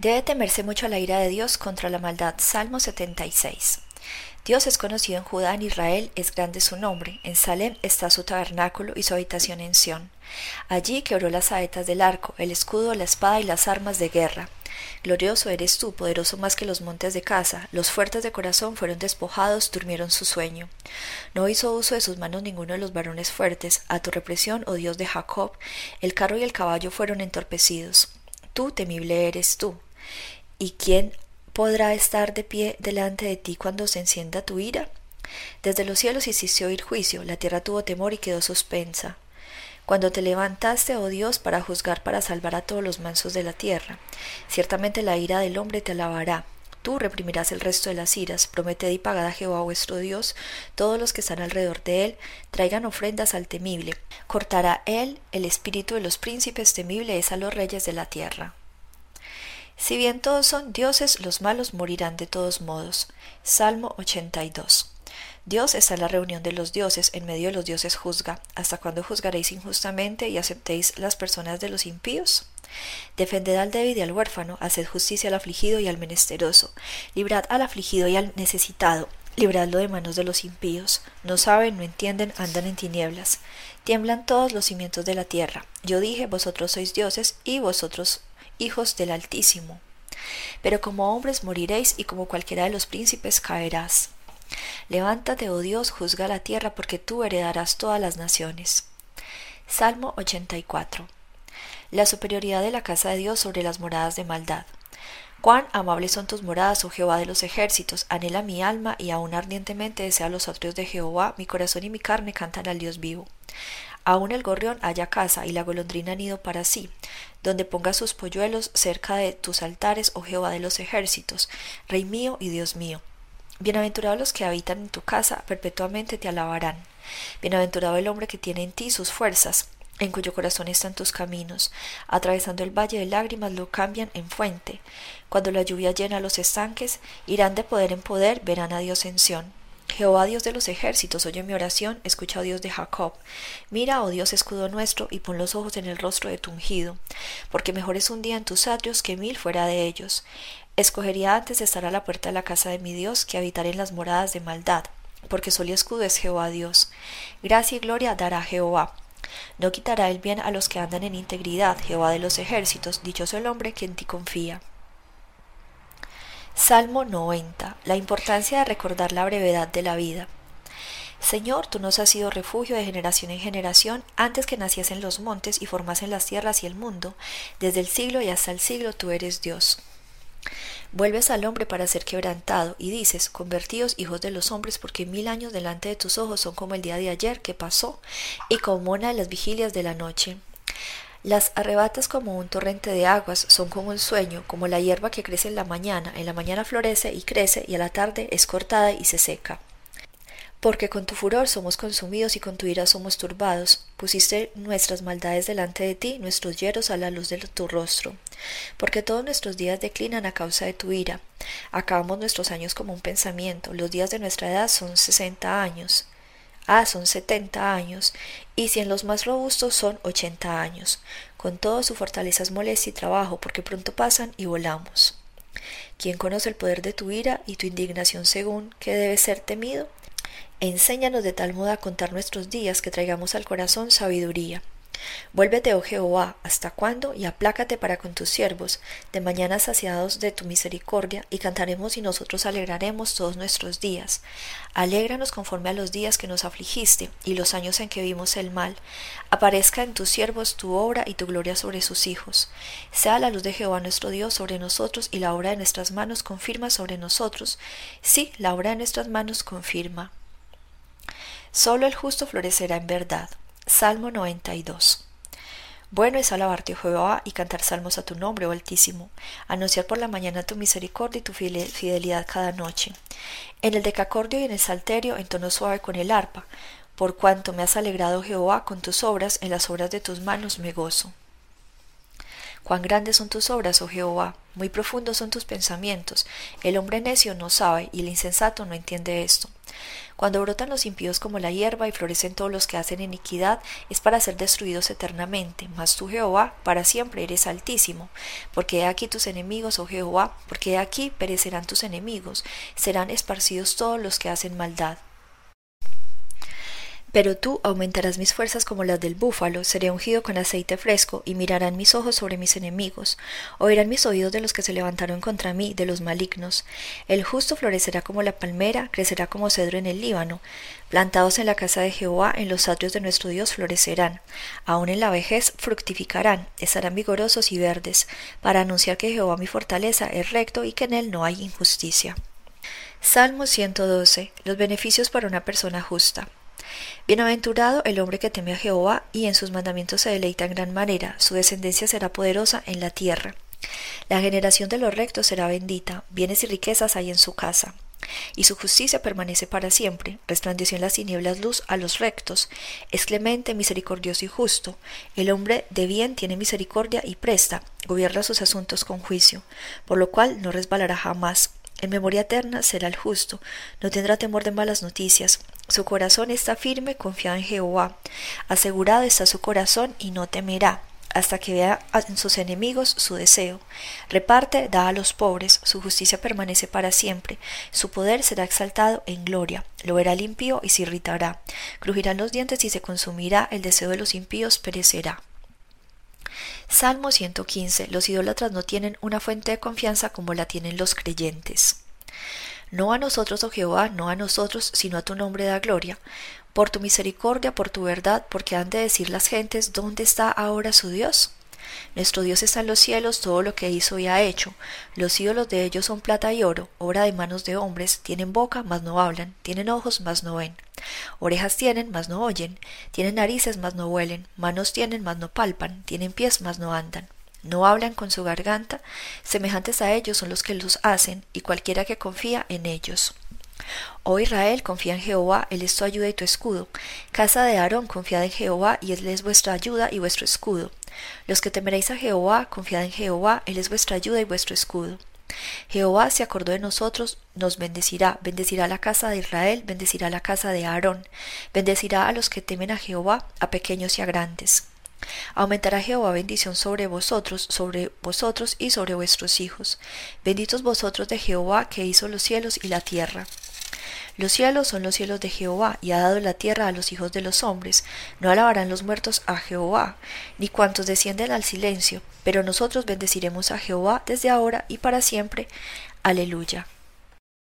Debe temerse mucho la ira de Dios contra la maldad. Salmo 76. Dios es conocido en Judá, en Israel es grande su nombre. En Salem está su tabernáculo y su habitación en Sión. Allí quebró las saetas del arco, el escudo, la espada y las armas de guerra. Glorioso eres tú, poderoso más que los montes de casa. Los fuertes de corazón fueron despojados, durmieron su sueño. No hizo uso de sus manos ninguno de los varones fuertes. A tu represión, oh Dios de Jacob, el carro y el caballo fueron entorpecidos. Tú, temible eres tú. ¿Y quién podrá estar de pie delante de ti cuando se encienda tu ira? Desde los cielos hiciste oír juicio, la tierra tuvo temor y quedó suspensa. Cuando te levantaste, oh Dios, para juzgar, para salvar a todos los mansos de la tierra. Ciertamente la ira del hombre te alabará. Tú reprimirás el resto de las iras. Prometed y pagad a Jehová vuestro Dios. Todos los que están alrededor de él traigan ofrendas al temible. Cortará él el espíritu de los príncipes, temible es a los reyes de la tierra. Si bien todos son dioses, los malos morirán de todos modos. Salmo 82. Dios está en la reunión de los dioses, en medio de los dioses juzga. ¿Hasta cuándo juzgaréis injustamente y aceptéis las personas de los impíos? Defended al débil y al huérfano, haced justicia al afligido y al menesteroso, librad al afligido y al necesitado, libradlo de manos de los impíos. No saben, no entienden, andan en tinieblas. Tiemblan todos los cimientos de la tierra. Yo dije, vosotros sois dioses y vosotros hijos del Altísimo. Pero como hombres moriréis y como cualquiera de los príncipes caerás. Levántate, oh Dios, juzga la tierra, porque tú heredarás todas las naciones. Salmo 84. La superioridad de la casa de Dios sobre las moradas de maldad. Cuán amables son tus moradas, oh Jehová de los ejércitos, anhela mi alma y aún ardientemente desea los atrios de Jehová, mi corazón y mi carne cantan al Dios vivo. Aún el gorrión haya casa y la golondrina nido para sí, donde ponga sus polluelos cerca de tus altares, oh Jehová de los ejércitos, Rey mío y Dios mío. Bienaventurados los que habitan en tu casa, perpetuamente te alabarán. Bienaventurado el hombre que tiene en ti sus fuerzas, en cuyo corazón están tus caminos. Atravesando el valle de lágrimas lo cambian en fuente. Cuando la lluvia llena los estanques, irán de poder en poder, verán a Dios en Sión. Jehová Dios de los ejércitos, oye mi oración, escucha, oh Dios de Jacob. Mira, oh Dios, escudo nuestro, y pon los ojos en el rostro de tu ungido, porque mejor es un día en tus atrios que mil fuera de ellos. Escogería antes estar a la puerta de la casa de mi Dios que habitar en las moradas de maldad, porque sol y escudo es Jehová Dios. Gracia y gloria dará Jehová. No quitará el bien a los que andan en integridad, Jehová de los ejércitos, dichoso el hombre que en ti confía. Salmo 90. La importancia de recordar la brevedad de la vida. Señor, tú nos has sido refugio de generación en generación, antes que naciesen los montes y formasen las tierras y el mundo, desde el siglo y hasta el siglo tú eres Dios. Vuelves al hombre para ser quebrantado, y dices, convertíos hijos de los hombres, porque mil años delante de tus ojos son como el día de ayer que pasó, y como una de las vigilias de la noche. Las arrebatas como un torrente de aguas, son como un sueño, como la hierba que crece en la mañana, en la mañana florece y crece, y a la tarde es cortada y se seca. Porque con tu furor somos consumidos y con tu ira somos turbados. Pusiste nuestras maldades delante de ti, nuestros hieros a la luz de tu rostro. Porque todos nuestros días declinan a causa de tu ira. Acabamos nuestros años como un pensamiento. Los días de nuestra edad son sesenta años. Ah, son setenta años, y si en los más robustos son ochenta años. Con todo su fortaleza es molestia y trabajo, porque pronto pasan y volamos. ¿Quién conoce el poder de tu ira y tu indignación según que debe ser temido? Enséñanos de tal modo a contar nuestros días que traigamos al corazón sabiduría. Vuélvete, oh Jehová, ¿hasta cuándo? Y aplácate para con tus siervos, de mañana saciados de tu misericordia, y cantaremos y nosotros alegraremos todos nuestros días. Alégranos conforme a los días que nos afligiste, y los años en que vimos el mal. Aparezca en tus siervos tu obra y tu gloria sobre sus hijos. Sea la luz de Jehová nuestro Dios sobre nosotros, y la obra de nuestras manos confirma sobre nosotros. Sí, la obra de nuestras manos confirma. Solo el justo florecerá en verdad. Salmo 92. Bueno es alabarte, oh Jehová, y cantar salmos a tu nombre, oh Altísimo, anunciar por la mañana tu misericordia y tu fidelidad cada noche. En el decacordio y en el salterio, en tono suave con el arpa, por cuanto me has alegrado, Jehová, con tus obras, en las obras de tus manos me gozo. Cuán grandes son tus obras, oh Jehová, muy profundos son tus pensamientos. El hombre necio no sabe y el insensato no entiende esto. Cuando brotan los impíos como la hierba y florecen todos los que hacen iniquidad, es para ser destruidos eternamente. Mas tú, Jehová, para siempre eres altísimo. Porque he aquí tus enemigos, oh Jehová, porque he aquí perecerán tus enemigos, serán esparcidos todos los que hacen maldad. Pero tú aumentarás mis fuerzas como las del búfalo, seré ungido con aceite fresco, y mirarán mis ojos sobre mis enemigos, oirán mis oídos de los que se levantaron contra mí, de los malignos. El justo florecerá como la palmera, crecerá como cedro en el Líbano. Plantados en la casa de Jehová, en los atrios de nuestro Dios florecerán. Aun en la vejez fructificarán, estarán vigorosos y verdes, para anunciar que Jehová mi fortaleza es recto y que en él no hay injusticia. Salmo 112. Los beneficios para una persona justa. Bienaventurado el hombre que teme a Jehová y en sus mandamientos se deleita en gran manera, su descendencia será poderosa en la tierra. La generación de los rectos será bendita, bienes y riquezas hay en su casa. Y su justicia permanece para siempre, resplandeció en las tinieblas luz a los rectos, es clemente, misericordioso y justo. El hombre de bien tiene misericordia y presta, gobierna sus asuntos con juicio, por lo cual no resbalará jamás. En memoria eterna será el justo, no tendrá temor de malas noticias. Su corazón está firme, confiado en Jehová. Asegurado está su corazón y no temerá, hasta que vea en sus enemigos su deseo. Reparte, da a los pobres, su justicia permanece para siempre, su poder será exaltado en gloria. Lo verá el impío y se irritará. Crujirán los dientes y se consumirá, el deseo de los impíos perecerá. Salmo 115. Los idólatras no tienen una fuente de confianza como la tienen los creyentes. No a nosotros, oh Jehová, no a nosotros, sino a tu nombre da gloria, por tu misericordia, por tu verdad, porque han de decir las gentes, ¿dónde está ahora su Dios? Nuestro Dios está en los cielos, todo lo que hizo y ha hecho. Los ídolos de ellos son plata y oro, obra de manos de hombres, tienen boca, mas no hablan, tienen ojos, mas no ven. Orejas tienen, mas no oyen, tienen narices, mas no huelen, manos tienen, mas no palpan, tienen pies, mas no andan. No hablan con su garganta, semejantes a ellos son los que los hacen, y cualquiera que confía en ellos. Oh Israel, confía en Jehová, Él es tu ayuda y tu escudo. Casa de Aarón, confiad en Jehová, y Él es vuestra ayuda y vuestro escudo. Los que temeréis a Jehová, confiad en Jehová, Él es vuestra ayuda y vuestro escudo. Jehová se acordó de nosotros, nos bendecirá, bendecirá la casa de Israel, bendecirá la casa de Aarón, bendecirá a los que temen a Jehová, a pequeños y a grandes. Aumentará Jehová bendición sobre vosotros, sobre vosotros y sobre vuestros hijos. Benditos vosotros de Jehová que hizo los cielos y la tierra. Los cielos son los cielos de Jehová, y ha dado la tierra a los hijos de los hombres. No alabarán los muertos a Jehová, ni cuantos descienden al silencio, pero nosotros bendeciremos a Jehová desde ahora y para siempre. Aleluya.